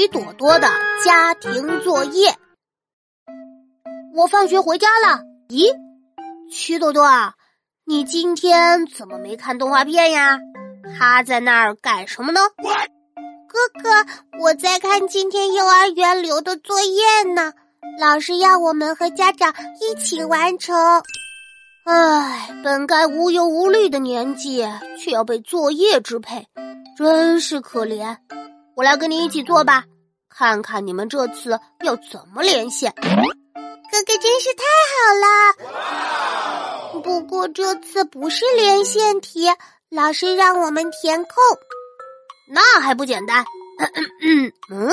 曲朵朵的家庭作业。我放学回家了。咦，曲朵朵，你今天怎么没看动画片呀？趴在那儿干什么呢？哥哥，我在看今天幼儿园留的作业呢。老师要我们和家长一起完成。唉，本该无忧无虑的年纪，却要被作业支配，真是可怜。我来跟你一起做吧，看看你们这次要怎么连线。哥哥真是太好了！不过这次不是连线题，老师让我们填空。那还不简单？嗯 嗯，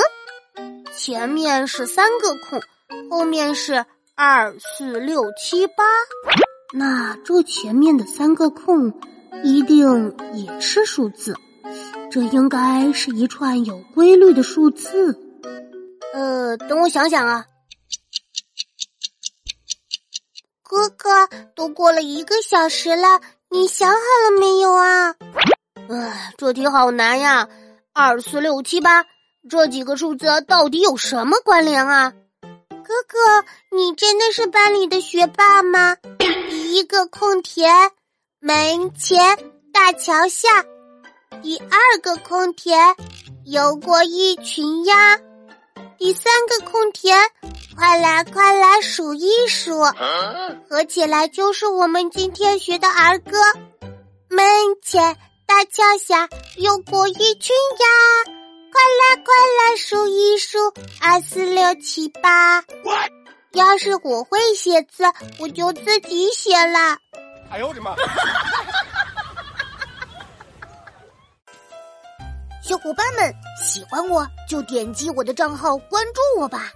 前面是三个空，后面是二四六七八。那这前面的三个空一定也是数字，这应该是一串有规律的数字。呃，等我想想啊。哥哥，都过了一个小时了，你想好了没有啊？唉，这题好难呀！二四六七八这几个数字到底有什么关联啊？哥哥，你真的是班里的学霸吗？第一个空填门前大桥下，第二个空填游过一群鸭，第三个空填快来快来数一数，合起来就是我们今天学的儿歌。门前大桥下游过一群鸭，快来快来数一数，二四六七八。要是我会写字，我就自己写了。哎呦我的妈！小伙伴们喜欢我就点击我的账号关注我吧。